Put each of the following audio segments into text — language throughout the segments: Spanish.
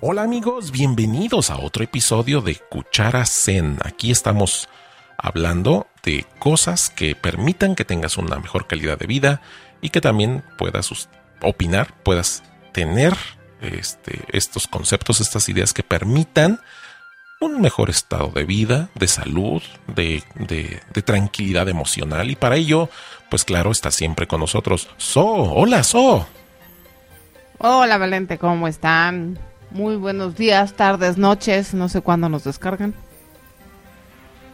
Hola amigos, bienvenidos a otro episodio de Cuchara Zen. Aquí estamos hablando de cosas que permitan que tengas una mejor calidad de vida y que también puedas opinar, puedas tener este, estos conceptos, estas ideas que permitan un mejor estado de vida, de salud, de, de, tranquilidad emocional. Y para ello, pues claro, está siempre con nosotros So. Hola, So. Hola, Valente, ¿cómo están? Muy buenos días, tardes, noches, no sé cuándo nos descargan.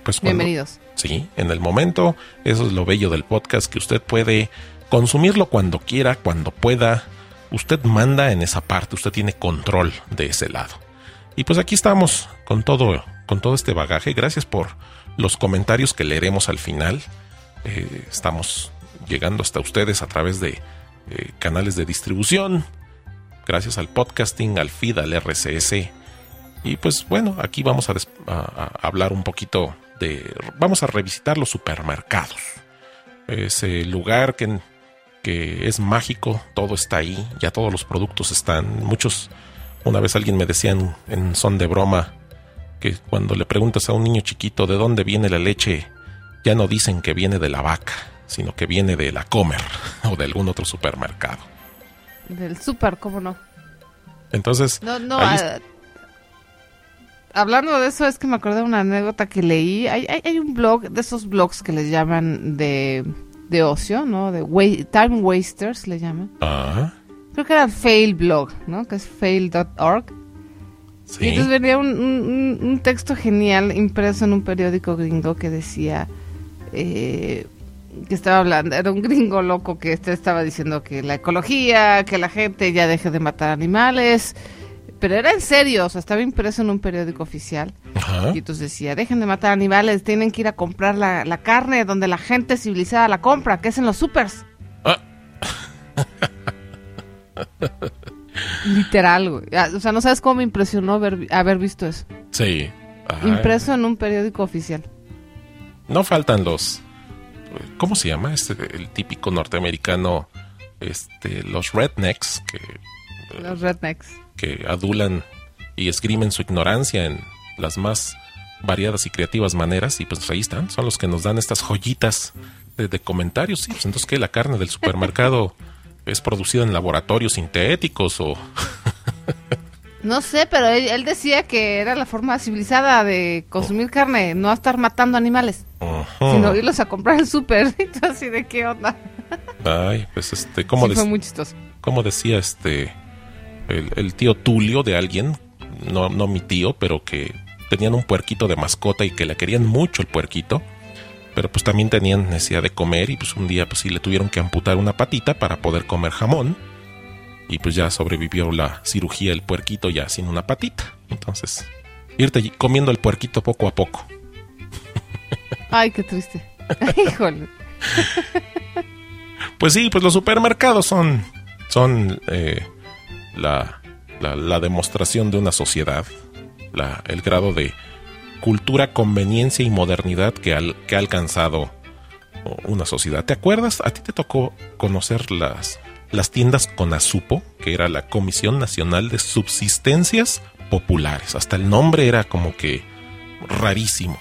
Pues Bienvenidos. Sí, en el momento, eso es lo bello del podcast, que usted puede consumirlo cuando quiera, cuando pueda. Usted manda en esa parte, usted tiene control de ese lado. Y pues aquí estamos con todo, con todo este bagaje. Gracias por los comentarios que leeremos al final. Eh, estamos llegando hasta ustedes a través de eh, canales de distribución, gracias al podcasting, al feed, al RCS. Y pues bueno, aquí vamos a, hablar un poquito de... Vamos a revisitar los supermercados. Ese lugar que, que es mágico, todo está ahí, ya todos los productos están. Muchos, una vez alguien me decía en, son de broma, que cuando le preguntas a un niño chiquito de dónde viene la leche, ya no dicen que viene de la vaca, sino que viene de la comer o de algún otro supermercado. Del súper, ¿cómo no? Entonces. No, no. Ah, hablando de eso, es que me acordé de una anécdota que leí. Hay, hay, un blog, de esos blogs que les llaman de, de ocio, ¿no? De Time Wasters, le llaman. Ah. Creo que era Fail Blog, ¿no? Que es fail.org. Sí. Y entonces venía un, un, un, texto genial impreso en un periódico gringo que decía. Eh, que estaba hablando, era un gringo loco que este estaba diciendo que la ecología, que la gente ya deje de matar animales, pero era en serio, o sea, estaba impreso en un periódico oficial. Y entonces decía, dejen de matar animales, tienen que ir a comprar la, carne donde la gente civilizada la compra, que es en los supers. Ah. Literal, güey. Ah, o sea, no sabes cómo me impresionó haber visto eso. Sí. Impreso en un periódico oficial. No faltan los ¿cómo se llama? Este, el típico norteamericano, este, los rednecks, que, los rednecks. que adulan y esgrimen su ignorancia en las más variadas y creativas maneras, y pues ahí están, son los que nos dan estas joyitas de, comentarios, sí, pues entonces que la carne del supermercado es producida en laboratorios sintéticos o... No sé, pero él, decía que era la forma civilizada de consumir carne, no estar matando animales, sino irlos a comprar al súper. así de qué onda. Ay, pues este, ¿cómo sí, fue muy chistoso. Como decía este, el, tío Tulio de alguien, no, no mi tío, pero que tenían un puerquito de mascota y que le querían mucho el puerquito, pero pues también tenían necesidad de comer y pues un día pues sí le tuvieron que amputar una patita para poder comer jamón y pues ya sobrevivió la cirugía el puerquito ya sin una patita. Entonces, irte comiendo el puerquito poco a poco. Ay, qué triste. Híjole. Pues sí, pues los supermercados son, son eh, la, la, demostración de una sociedad, la, el grado de cultura, conveniencia y modernidad que, que ha alcanzado una sociedad. ¿Te acuerdas? A ti te tocó conocer las las tiendas CONASUPO, que era la Comisión Nacional de Subsistencias Populares. Hasta el nombre era como que rarísimo.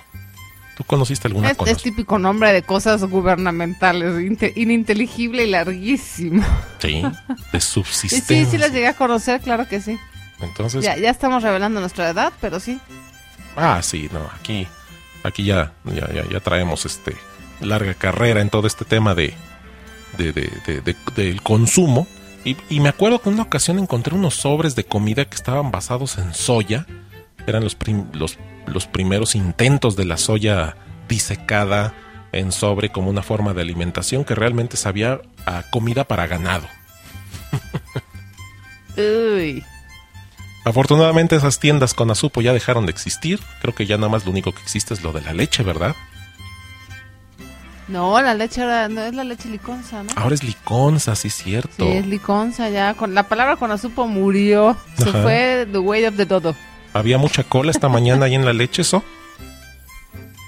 ¿Tú conociste alguna es, es típico nombre de cosas gubernamentales, ininteligible y larguísimo. Sí, de subsistencia. sí, sí las llegué a conocer, claro que sí. Entonces... Ya, ya estamos revelando nuestra edad, pero sí. Ah, sí, no, aquí, aquí ya, ya, ya, ya traemos este larga carrera en todo este tema de, de, del consumo. Y, me acuerdo que en una ocasión encontré unos sobres de comida que estaban basados en soya. Eran los, los, los primeros intentos de la soya disecada en sobre como una forma de alimentación que realmente sabía a comida para ganado. Uy. Afortunadamente esas tiendas con azupo ya dejaron de existir. Creo que ya nada más lo único que existe es lo de la leche, ¿verdad? No, la leche ahora no es la leche liconza, ¿no? Ahora es liconza, sí cierto. Sí, es liconza ya. Con la palabra con azupo murió. Se fue the way of the todo. ¿Había mucha cola esta mañana ahí en la leche, eso?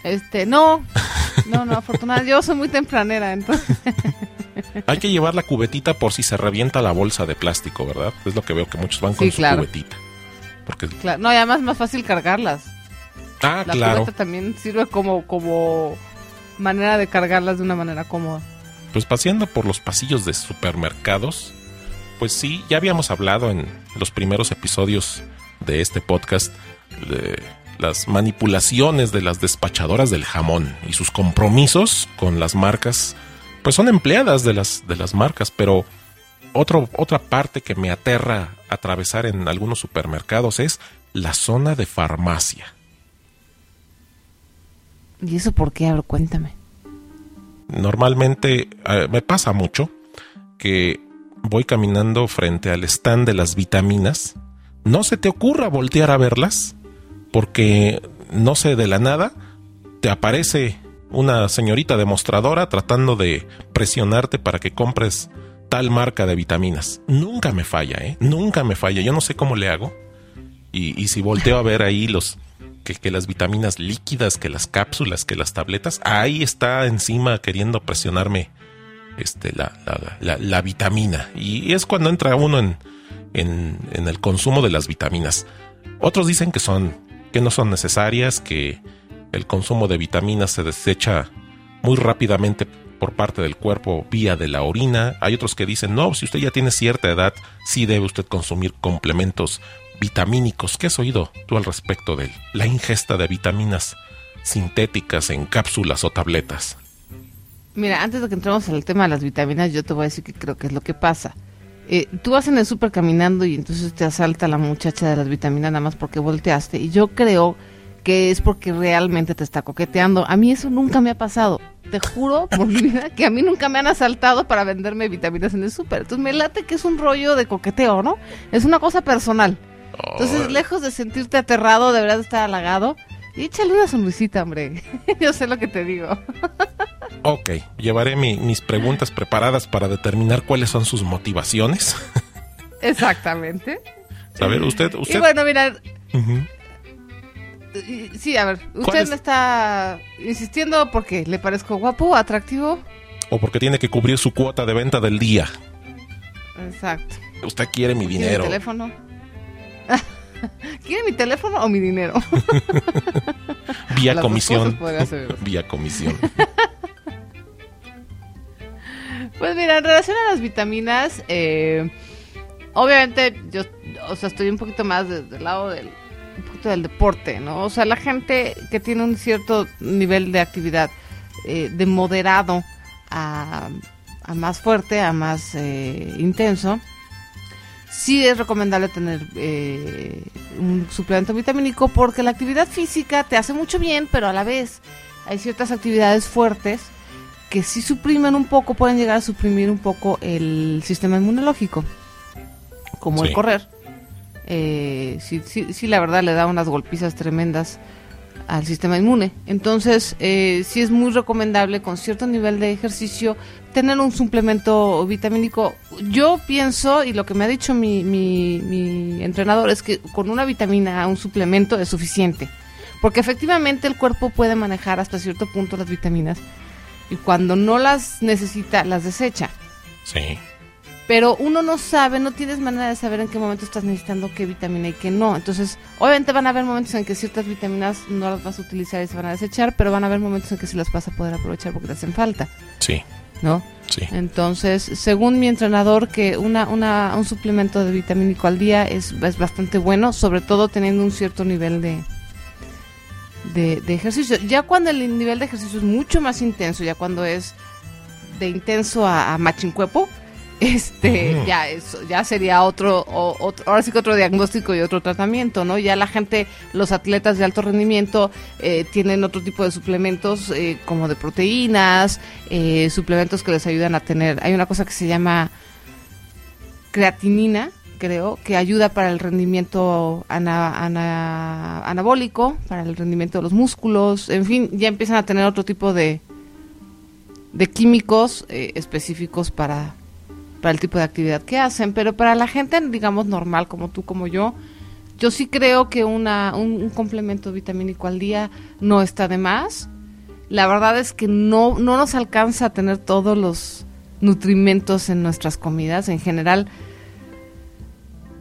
Este, no. No, no, afortunadamente. Yo soy muy tempranera, entonces. Hay que llevar la cubetita por si se revienta la bolsa de plástico, ¿verdad? Es lo que veo que muchos van con su cubetita. Porque... Claro, no, y además es más fácil cargarlas. Ah, la claro. también sirve como, como manera de cargarlas de una manera cómoda. Pues paseando por los pasillos de supermercados, pues sí, ya habíamos hablado en los primeros episodios de este podcast de las manipulaciones de las despachadoras del jamón y sus compromisos con las marcas, pues son empleadas de las, de las marcas, pero otro, otra parte que me aterra atravesar en algunos supermercados es la zona de farmacia. ¿Y eso por qué? A ver, cuéntame. Normalmente eh, me pasa mucho que voy caminando frente al stand de las vitaminas. No se te ocurra voltear a verlas porque no sé de la nada te aparece una señorita demostradora tratando de presionarte para que compres tal marca de vitaminas. Nunca me falla, ¿eh? Nunca me falla. Yo no sé cómo le hago. Y, si volteo a ver ahí los que, las vitaminas líquidas, que las cápsulas, que las tabletas, ahí está encima queriendo presionarme este, la, la, vitamina. Y es cuando entra uno en, en, en, el consumo de las vitaminas. Otros dicen que son, que no son necesarias, que el consumo de vitaminas se desecha muy rápidamente por parte del cuerpo vía de la orina. Hay otros que dicen, no, si usted ya tiene cierta edad, sí debe usted consumir complementos vitamínicos. ¿Qué has oído tú al respecto de la ingesta de vitaminas sintéticas en cápsulas o tabletas? Mira, antes de que entremos en el tema de las vitaminas, yo te voy a decir que creo que es lo que pasa. Eh, tú vas en el súper caminando y entonces te asalta la muchacha de las vitaminas nada más porque volteaste. Y yo creo que es porque realmente te está coqueteando. A mí eso nunca me ha pasado. Te juro por mi vida que a mí nunca me han asaltado para venderme vitaminas en el súper. Entonces me late que es un rollo de coqueteo, ¿no? Es una cosa personal. Entonces, lejos de sentirte aterrado, deberás estar halagado. Y échale una sonrisita, hombre. Yo sé lo que te digo. ok, llevaré mis preguntas preparadas para determinar cuáles son sus motivaciones. Exactamente. A ver, usted, usted... Y bueno, mira... Sí, a ver, usted me está insistiendo porque le parezco guapo, atractivo. O porque tiene que cubrir su cuota de venta del día. Exacto. Usted quiere mi dinero. Mi teléfono. ¿Quiere mi teléfono o mi dinero? Vía comisión. Vía comisión. pues mira, en relación a las vitaminas, eh, obviamente yo, o sea, estoy un poquito más desde el lado del, un poquito del deporte, ¿no? O sea, la gente que tiene un cierto nivel de actividad eh, de moderado a, más fuerte, a más eh, intenso, sí es recomendable tener eh, un suplemento vitamínico porque la actividad física te hace mucho bien, pero a la vez hay ciertas actividades fuertes que si suprimen un poco, pueden llegar a suprimir un poco el sistema inmunológico, como el correr. Eh, sí, sí, sí, la verdad le da unas golpizas tremendas al sistema inmune. Entonces, eh, sí es muy recomendable con cierto nivel de ejercicio tener un suplemento vitamínico. Yo pienso, y lo que me ha dicho mi, mi, mi entrenador, es que con una vitamina, un suplemento es suficiente. Porque efectivamente el cuerpo puede manejar hasta cierto punto las vitaminas y cuando no las necesita, las desecha. Sí pero uno no sabe, no tienes manera de saber en qué momento estás necesitando qué vitamina y qué no. Entonces, obviamente van a haber momentos en que ciertas vitaminas no las vas a utilizar y se van a desechar, pero van a haber momentos en que sí las vas a poder aprovechar porque te hacen falta. Sí. ¿No? Sí. Entonces, según mi entrenador, que una, una, un suplemento de vitamínico al día es, es bastante bueno, sobre todo teniendo un cierto nivel de, de, de ejercicio. Ya cuando el nivel de ejercicio es mucho más intenso, ya cuando es de intenso a, a machincuepo, este ya eso ya sería otro, otro, ahora sí que otro diagnóstico y otro tratamiento no ya la gente los atletas de alto rendimiento eh, tienen otro tipo de suplementos eh, como de proteínas eh, suplementos que les ayudan a tener hay una cosa que se llama creatinina creo que ayuda para el rendimiento anabólico para el rendimiento de los músculos en fin ya empiezan a tener otro tipo de de químicos específicos para para el tipo de actividad que hacen, pero para la gente, digamos, normal, como tú, como yo, yo sí creo que una, un, complemento vitamínico al día no está de más. La verdad es que no, no nos alcanza a tener todos los nutrimentos en nuestras comidas. En general,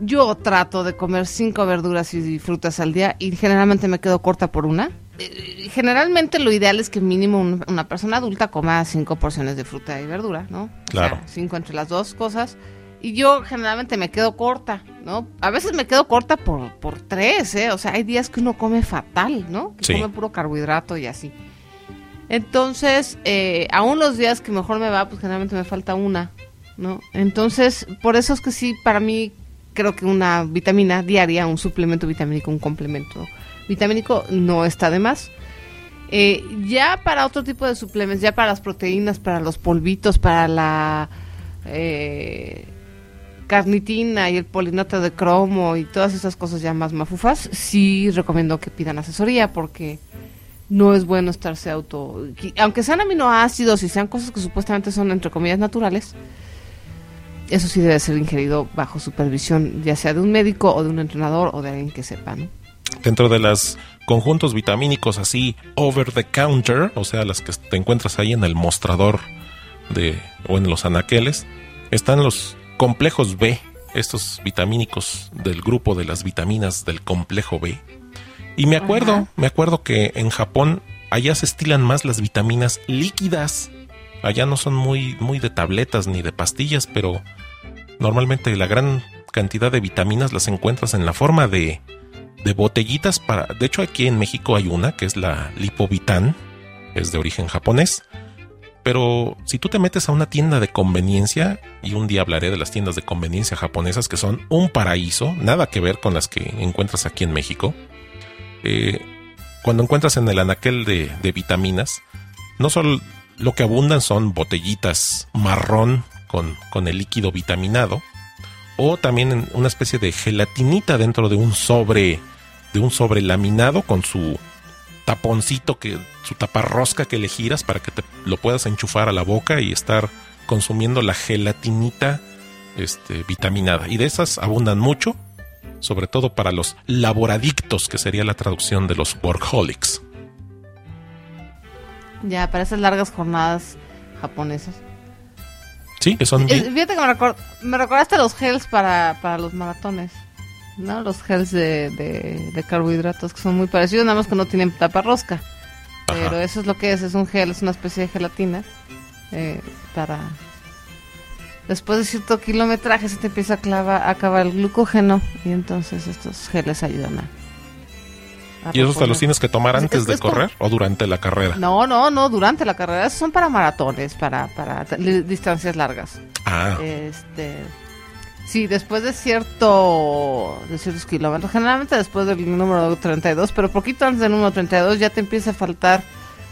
yo trato de comer cinco verduras y frutas al día y generalmente me quedo corta por una. Eh, generalmente lo ideal es que mínimo una persona adulta coma cinco porciones de fruta y verdura, ¿no? Claro. cinco entre las dos cosas. Y yo generalmente me quedo corta, ¿no? A veces me quedo corta por, por tres, ¿eh? O sea, hay días que uno come fatal, ¿no? Que come puro carbohidrato y así. Entonces, eh, aún los días que mejor me va, pues generalmente me falta una, ¿no? Entonces, por eso es que sí, para mí creo que una vitamina diaria, un suplemento vitamínico, un complemento vitamínico no está de más. Eh, ya para otro tipo de suplementos, ya para las proteínas, para los polvitos, para la eh, carnitina y el polinoto de cromo y todas esas cosas ya más mafufas, sí recomiendo que pidan asesoría porque no es bueno estarse auto... Aunque sean aminoácidos y sean cosas que supuestamente son entre comillas naturales, eso sí debe ser ingerido bajo supervisión, ya sea de un médico o de un entrenador o de alguien que sepa, ¿no? Dentro de los conjuntos vitamínicos así over the counter, o sea, las que te encuentras ahí en el mostrador de o en los anaqueles, están los complejos B, estos vitamínicos del grupo de las vitaminas del complejo B. Y me acuerdo, me acuerdo que en Japón allá se estilan más las vitaminas líquidas Allá no son muy, muy de tabletas ni de pastillas, pero normalmente la gran cantidad de vitaminas las encuentras en la forma de, de botellitas para... De hecho, aquí en México hay una que es la Lipovitan, es de origen japonés. Pero si tú te metes a una tienda de conveniencia, y un día hablaré de las tiendas de conveniencia japonesas que son un paraíso, nada que ver con las que encuentras aquí en México, eh, cuando encuentras en el anaquel de, de vitaminas, no solo lo que abundan son botellitas marrón con, con el líquido vitaminado o también una especie de gelatinita dentro de un sobre de un sobre laminado con su taponcito que su taparrosca que le giras para que te lo puedas enchufar a la boca y estar consumiendo la gelatinita este, vitaminada y de esas abundan mucho sobre todo para los laboradictos que sería la traducción de los workaholics ya, para esas largas jornadas japonesas. Sí, que son... fíjate que me, me, recordaste los gels para, para los maratones. ¿No? Los gels de, de, carbohidratos que son muy parecidos, nada más que no tienen tapa rosca. Pero eso es lo que es, es un gel, es una especie de gelatina eh, para... Después de cierto kilometraje se te empieza a, clavar, a acabar el glucógeno y entonces estos geles ayudan a, ¿Y esos te los tienes que tomar antes de correr o durante la carrera? No, no, no, durante la carrera. Esos son para maratones, para, para distancias largas. Ah. Este, sí, después de cierto de ciertos kilómetros, generalmente después del número 32, pero poquito antes del número 32 ya te empieza a faltar,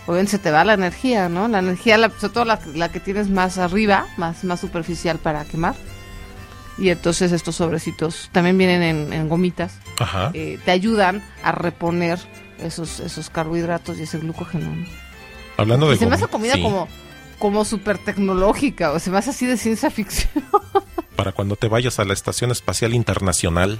o bien se te va la energía, ¿no? La energía, sobre todo la, la que tienes más arriba, más, más superficial para quemar y entonces estos sobrecitos también vienen en, gomitas, eh, te ayudan a reponer esos, esos carbohidratos y ese glucógeno. Hablando de... se me hace comida como, como súper tecnológica, o se me hace así de ciencia ficción. Para cuando te vayas a la Estación Espacial Internacional.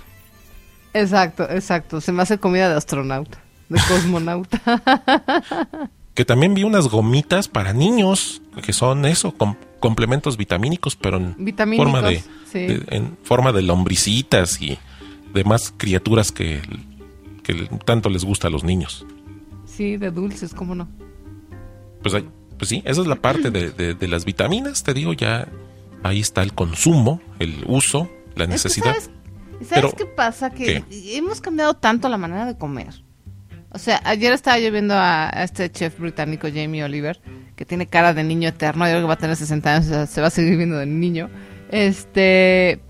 Exacto, exacto, se me hace comida de astronauta, de cosmonauta. que también vi unas gomitas para niños, que son eso, complementos vitamínicos, pero en forma de, en forma de lombricitas y demás criaturas que, tanto les gusta a los niños. Sí, de dulces, ¿cómo no? Pues, pues sí, esa es la parte de, las vitaminas, te digo, ya ahí está el consumo, el uso, la necesidad. ¿Sabes, qué pasa? Que hemos cambiado tanto la manera de comer. O sea, ayer estaba yo viendo a, este chef británico, Jamie Oliver, que tiene cara de niño eterno, yo creo que va a tener 60 años, se va a seguir viendo de niño. Este,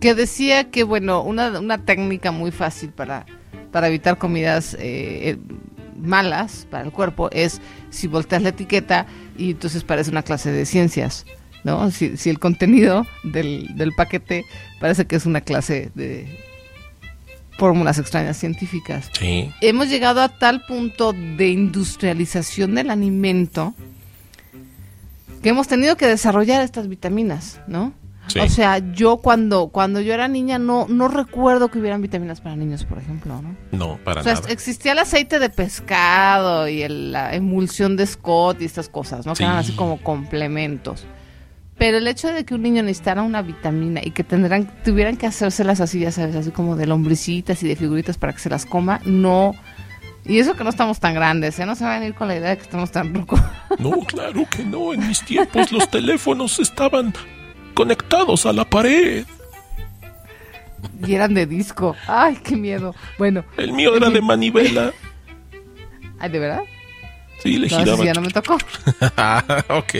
que decía que, bueno, una, una técnica muy fácil para, para evitar comidas eh, eh, malas para el cuerpo es si volteas la etiqueta y entonces parece una clase de ciencias. ¿No? Si, si el contenido del, del paquete parece que es una clase de fórmulas extrañas científicas. Sí. Hemos llegado a tal punto de industrialización del alimento que hemos tenido que desarrollar estas vitaminas, ¿no? O sea, yo cuando cuando yo era niña no no recuerdo que hubieran vitaminas para niños, por ejemplo, ¿no? No, para o sea, existía el aceite de pescado y la emulsión de Scott y estas cosas, ¿no? Que eran así como complementos. Pero el hecho de que un niño necesitara una vitamina y que tendrán, tuvieran que hacérselas así, ya sabes, así como de lombricitas y de figuritas para que se las coma, no. Y eso que no estamos tan grandes, ¿eh? No se van a ir con la idea de que estamos tan locos. No, claro que no. En mis tiempos los teléfonos estaban conectados a la pared. Y eran de disco. Ay, qué miedo. Bueno. El mío era de manivela. Ay, ¿de verdad? Sí, le no, ya no me tocó. ok.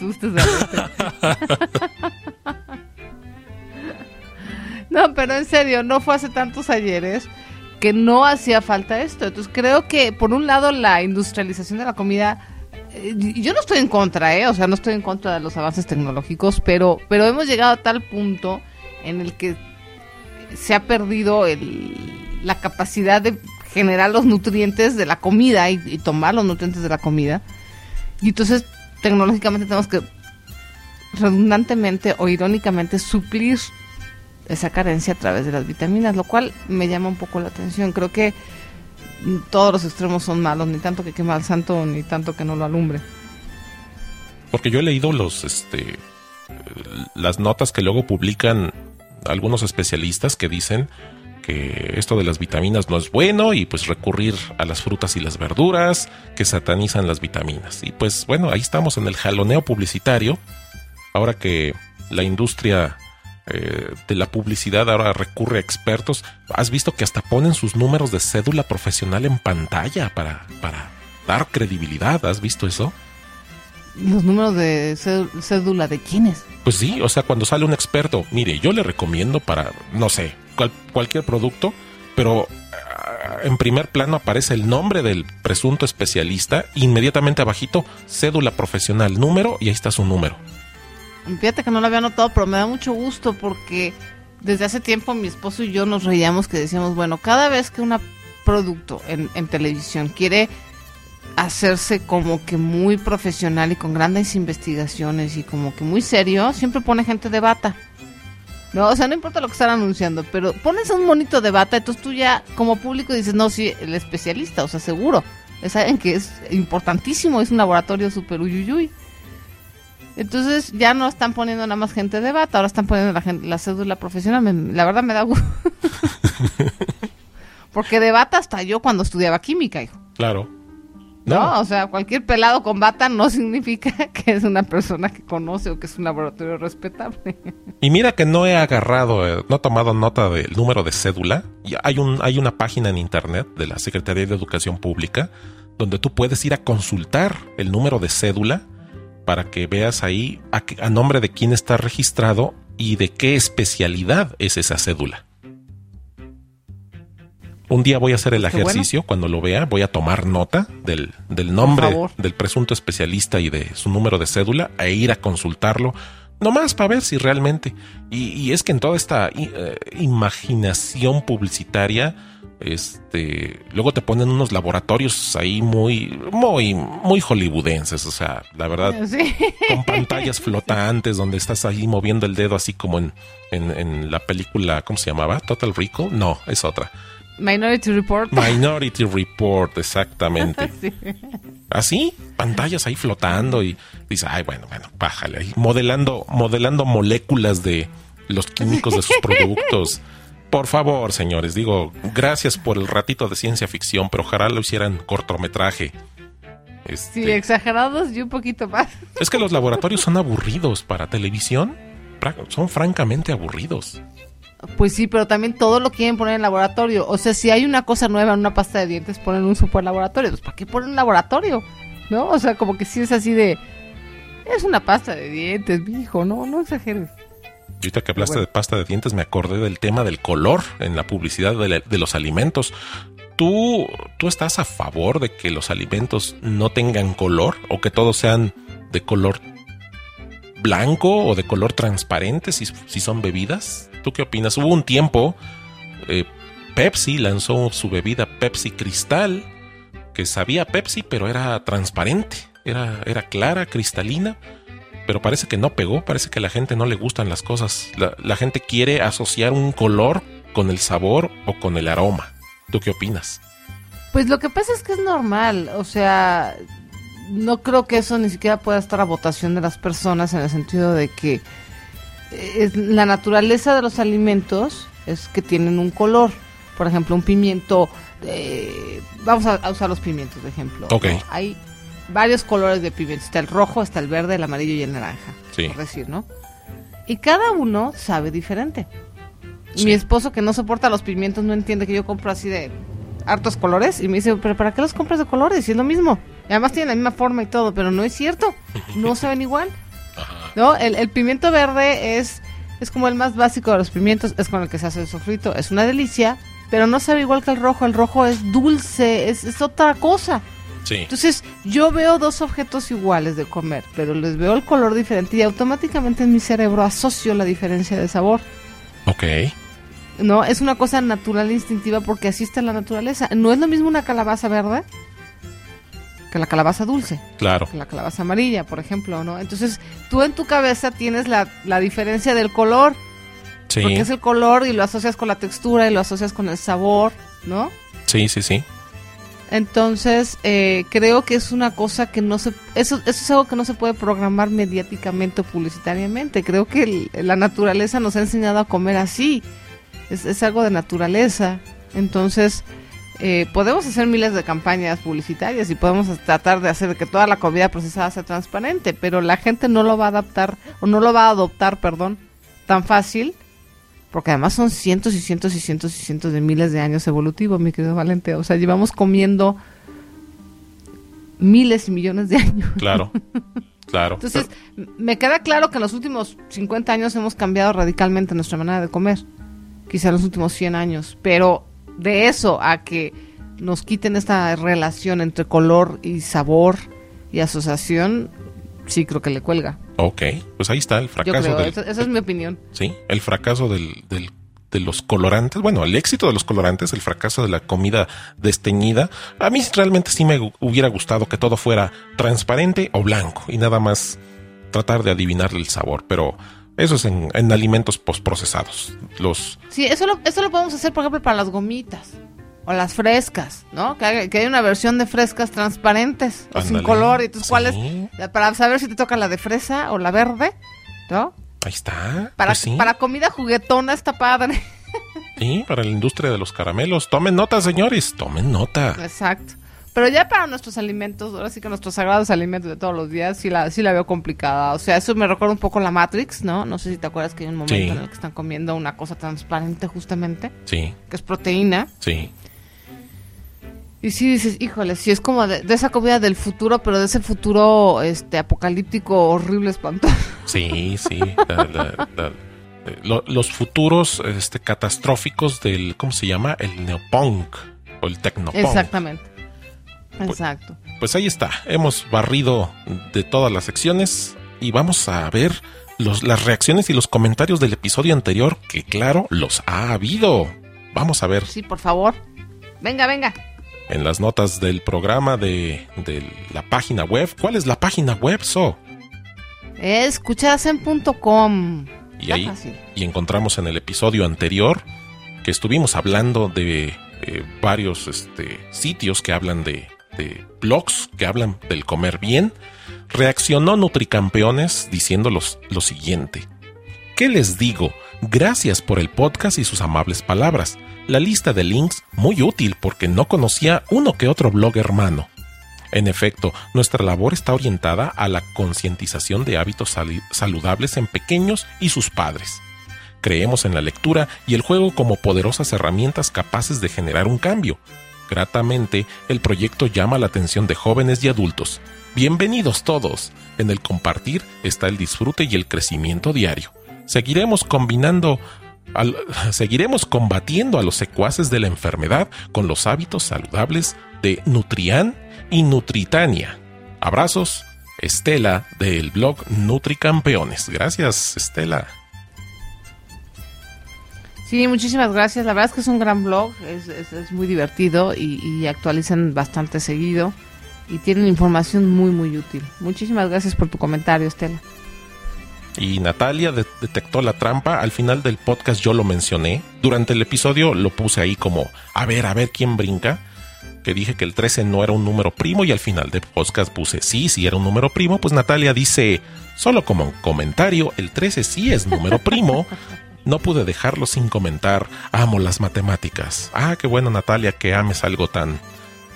no pero en serio, no fue hace tantos ayeres que no hacía falta esto. Entonces creo que por un lado la industrialización de la comida eh, yo no estoy en contra, ¿eh? O sea, no estoy en contra de los avances tecnológicos, pero, pero hemos llegado a tal punto en el que se ha perdido la capacidad de generar los nutrientes de la comida y, tomar los nutrientes de la comida. Y entonces, tecnológicamente tenemos que redundantemente o irónicamente suplir esa carencia a través de las vitaminas, lo cual me llama un poco la atención. Creo que todos los extremos son malos, ni tanto que quema al santo, ni tanto que no lo alumbre. Porque yo he leído los, este, las notas que luego publican algunos especialistas que dicen que esto de las vitaminas no es bueno y pues recurrir a las frutas y las verduras que satanizan las vitaminas. Y pues bueno, ahí estamos en el jaloneo publicitario. Ahora que la industria eh, de la publicidad ahora recurre a expertos. Has visto que hasta ponen sus números de cédula profesional en pantalla para, para dar credibilidad. ¿Has visto eso? ¿Los números de cédula de quiénes? Pues sí, o sea, cuando sale un experto, mire, yo le recomiendo para, no sé, cualquier producto, pero ah, en primer plano aparece el nombre del presunto especialista, inmediatamente abajito, cédula profesional, número, y ahí está su número. Fíjate que no lo había notado, pero me da mucho gusto porque desde hace tiempo mi esposo y yo nos reíamos que decíamos, bueno, cada vez que un producto en, televisión quiere hacerse como que muy profesional y con grandes investigaciones y como que muy serio, siempre pone gente de bata. No, o sea, no importa lo que están anunciando, pero pones un monito de bata, entonces tú ya como público dices, no, sí, el especialista, o sea, seguro. Saben que es importantísimo, es un laboratorio súper uyuyuy. Entonces ya no están poniendo nada más gente de bata, ahora están poniendo la, la cédula profesional. la verdad me da gusto. Porque de bata hasta yo cuando estudiaba química, hijo. Claro. No. o sea, cualquier pelado con bata no significa que es una persona que conoce o que es un laboratorio respetable. Y mira que no he agarrado, eh, no he tomado nota del número de cédula. Hay, un, hay una página en internet de la Secretaría de Educación Pública donde tú puedes ir a consultar el número de cédula para que veas ahí a, nombre de quién está registrado y de qué especialidad es esa cédula. Un día voy a hacer el ejercicio, cuando lo vea, voy a tomar nota del, nombre del presunto especialista y de su número de cédula e ir a consultarlo, nomás para ver si realmente. Y, es que en toda esta eh, imaginación publicitaria, este, luego te ponen unos laboratorios ahí muy, muy, muy hollywoodenses, o sea, la verdad, con pantallas flotantes donde estás ahí moviendo el dedo así como en, en, la película, ¿cómo se llamaba? Total Recall, no, es otra. Minority Report. Minority Report, exactamente. Así, pantallas ahí flotando y dices, ay, bueno, bueno, pájale ahí, modelando, modelando moléculas de los químicos de sus productos. Por favor, señores, digo, gracias por el ratito de ciencia ficción, pero ojalá lo hicieran cortometraje. Este, sí, exagerados y un poquito más. Es que los laboratorios son aburridos para televisión. Son francamente aburridos. Pues sí, pero también todo lo quieren poner en laboratorio. O sea, si hay una cosa nueva en una pasta de dientes, ponen un super laboratorio. Pues, ¿para qué ponen un laboratorio? ¿No? O sea, como que sí es así de. Es una pasta de dientes, viejo, no, no exageres. Ahorita que hablaste de pasta de dientes, me acordé del tema del color en la publicidad de, los alimentos. ¿Tú, ¿Tú estás a favor de que los alimentos no tengan color o que todos sean de color blanco o de color transparente si, si son bebidas? ¿Tú qué opinas? Hubo un tiempo, eh, Pepsi lanzó su bebida Pepsi Cristal, que sabía Pepsi, pero era transparente, era, era clara, cristalina pero parece que no pegó, parece que a la gente no le gustan las cosas. La, gente quiere asociar un color con el sabor o con el aroma. ¿Tú qué opinas? Pues lo que pasa es que es normal, o sea, no creo que eso ni siquiera pueda estar a votación de las personas en el sentido de que eh, la naturaleza de los alimentos es que tienen un color. Por ejemplo, un pimiento, eh, vamos a, usar los pimientos de ejemplo. Hay varios colores de pimiento. Está el rojo, está el verde, el amarillo y el naranja. Sí. Por decir, ¿no? Y cada uno sabe diferente. Mi esposo que no soporta los pimientos no entiende que yo compro así de hartos colores y me dice, pero ¿para qué los compras de colores? Si es lo mismo. Y además tienen la misma forma y todo, pero no es cierto. No saben igual. ¿No? El, pimiento verde es, es como el más básico de los pimientos, es con el que se hace el sofrito, es una delicia, pero no sabe igual que el rojo. El rojo es dulce, es, es otra cosa. Entonces, yo veo dos objetos iguales de comer, pero les veo el color diferente y automáticamente en mi cerebro asocio la diferencia de sabor. Ok. No, es una cosa natural e instintiva porque así está la naturaleza. No es lo mismo una calabaza verde que la calabaza dulce. Claro. Que la calabaza amarilla, por ejemplo, ¿no? Entonces, tú en tu cabeza tienes la, la diferencia del color. Sí. Porque es el color y lo asocias con la textura y lo asocias con el sabor, ¿no? Sí, sí, sí. Entonces, eh, creo que es una cosa que no se... Eso, eso es algo que no se puede programar mediáticamente o publicitariamente. Creo que la naturaleza nos ha enseñado a comer así. Es, es algo de naturaleza. Entonces, eh, podemos hacer miles de campañas publicitarias y podemos tratar de hacer que toda la comida procesada sea transparente, pero la gente no lo va a adaptar o no lo va a adoptar, perdón, tan fácil porque además son cientos y cientos y cientos y cientos de miles de años evolutivos, mi querido Valente. O sea, llevamos comiendo miles y millones de años. Claro, claro. Entonces, me queda claro que en los últimos 50 años hemos cambiado radicalmente nuestra manera de comer. Quizá en los últimos 100 años. Pero de eso a que nos quiten esta relación entre color y sabor y asociación, sí creo que le cuelga. Ok, pues ahí está el fracaso. del, esa, es mi opinión. Sí, el fracaso del, del, de los colorantes, bueno, el éxito de los colorantes, el fracaso de la comida desteñida. A mí realmente sí me hubiera gustado que todo fuera transparente o blanco y nada más tratar de adivinar el sabor, pero eso es en, en alimentos postprocesados. Los... Sí, eso lo, eso lo podemos hacer, por ejemplo, para las gomitas o las frescas, ¿no? Que hay, una versión de frescas transparentes o sin color. Y tú, ¿cuál es? Para saber si te toca la de fresa o la verde, ¿no? Ahí está. Para, pues para comida juguetona está padre. Sí, para la industria de los caramelos. Tomen nota, señores, tomen nota. Exacto. Pero ya para nuestros alimentos, ahora sí que nuestros sagrados alimentos de todos los días, sí la, sí la veo complicada. O sea, eso me recuerda un poco la Matrix, ¿no? No sé si te acuerdas que hay un momento en el que están comiendo una cosa transparente justamente. Sí. Que es proteína. Sí. Y sí dices, híjole, sí es como de, esa comida del futuro, pero de ese futuro este apocalíptico horrible, espantoso. Sí, sí. los futuros este, catastróficos del, ¿cómo se llama? El neopunk o el tecnopunk. Exactamente. Pues, Exacto. Pues ahí está. Hemos barrido de todas las secciones y vamos a ver los, las reacciones y los comentarios del episodio anterior, que claro, los ha habido. Vamos a ver. Sí, por favor. Venga, venga en las notas del programa de, la página web. ¿Cuál es la página web, So? Escuchasen.com. Y ahí y encontramos en el episodio anterior que estuvimos hablando de eh, varios este, sitios que hablan de, blogs que hablan del comer bien. Reaccionó Nutricampeones diciéndolos lo siguiente. ¿Qué les digo? Gracias por el podcast y sus amables palabras la lista de links muy útil porque no conocía uno que otro blog hermano. En efecto, nuestra labor está orientada a la concientización de hábitos saludables en pequeños y sus padres. Creemos en la lectura y el juego como poderosas herramientas capaces de generar un cambio. Gratamente, el proyecto llama la atención de jóvenes y adultos. Bienvenidos todos. En el compartir está el disfrute y el crecimiento diario. Seguiremos combinando seguiremos combatiendo a los secuaces de la enfermedad con los hábitos saludables de Nutrian y Nutritania. Abrazos, Estela del blog Nutricampeones. Gracias, Estela. Sí, muchísimas gracias. La verdad es que es un gran blog, es, muy divertido y, y, actualizan bastante seguido y tienen información muy, muy útil. Muchísimas gracias por tu comentario, Estela. Y Natalia detectó la trampa. Al final del podcast yo lo mencioné. Durante el episodio lo puse ahí como, a ver, a ver quién brinca. que dije que el 13 no era un número primo y al final de podcast puse sí, sí era un número primo, pues Natalia dice, solo como un comentario, el 13 sí es número primo. No pude dejarlo sin comentar, amo las matemáticas. Ah, qué bueno Natalia que ames algo tan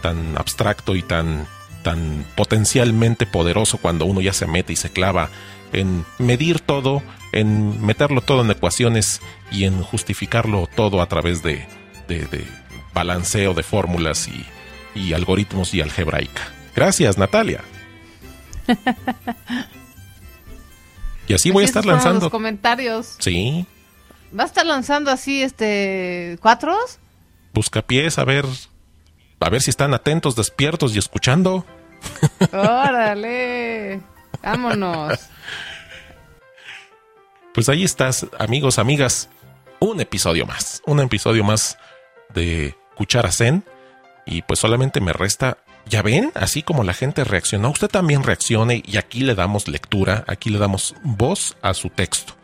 tan abstracto y tan tan potencialmente poderoso cuando uno ya se mete y se clava en medir todo, en meterlo todo en ecuaciones y en justificarlo todo a través de, de balanceo de fórmulas y, y algoritmos y algebraica. Gracias, Natalia. y así voy a estar lanzando los comentarios. Sí. ¿Va a estar lanzando así este cuatros? Busca pies a ver a ver si están atentos, despiertos y escuchando. Órale. Vámonos. Pues ahí estás, amigos, amigas. Un episodio más. Un episodio más de Cuchara Zen. Y pues solamente me resta, ya ven, así como la gente reaccionó, usted también reaccione y aquí le damos lectura, aquí le damos voz a su texto.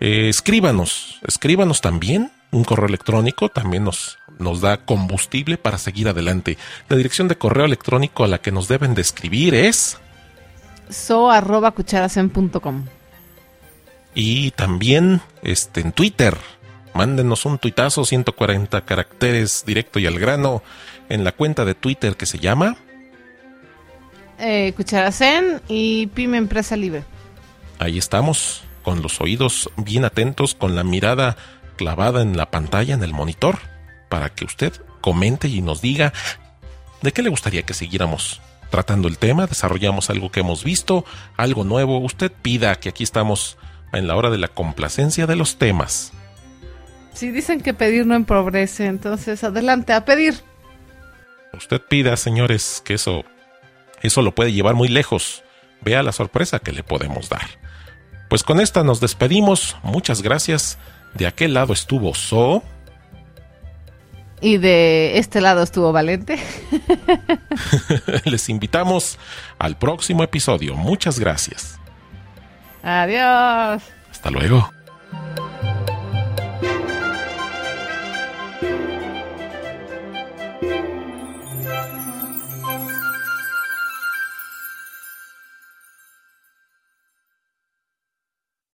Eh, escríbanos, escríbanos también, un correo electrónico también nos, nos da combustible para seguir adelante. La dirección de correo electrónico a la que nos deben de escribir es so arroba Y también este, en Twitter, mándenos un tuitazo, 140 caracteres directo y al grano en la cuenta de Twitter que se llama eh, Cucharacén y Pyme Empresa Libre. Ahí estamos, con los oídos bien atentos, con la mirada clavada en la pantalla, en el monitor, para que usted comente y nos diga de qué le gustaría que siguiéramos tratando el tema, desarrollamos algo que hemos visto, algo nuevo, usted pida que aquí estamos en la hora de la complacencia de los temas. Si dicen que pedir no empobrece, entonces adelante a pedir. Usted pida, señores, que eso, eso lo puede llevar muy lejos. Vea la sorpresa que le podemos dar. Pues con esta nos despedimos. Muchas gracias. De aquel lado estuvo So. Y de este lado estuvo Valente. Les invitamos al próximo episodio. Muchas gracias. Adiós. Hasta luego.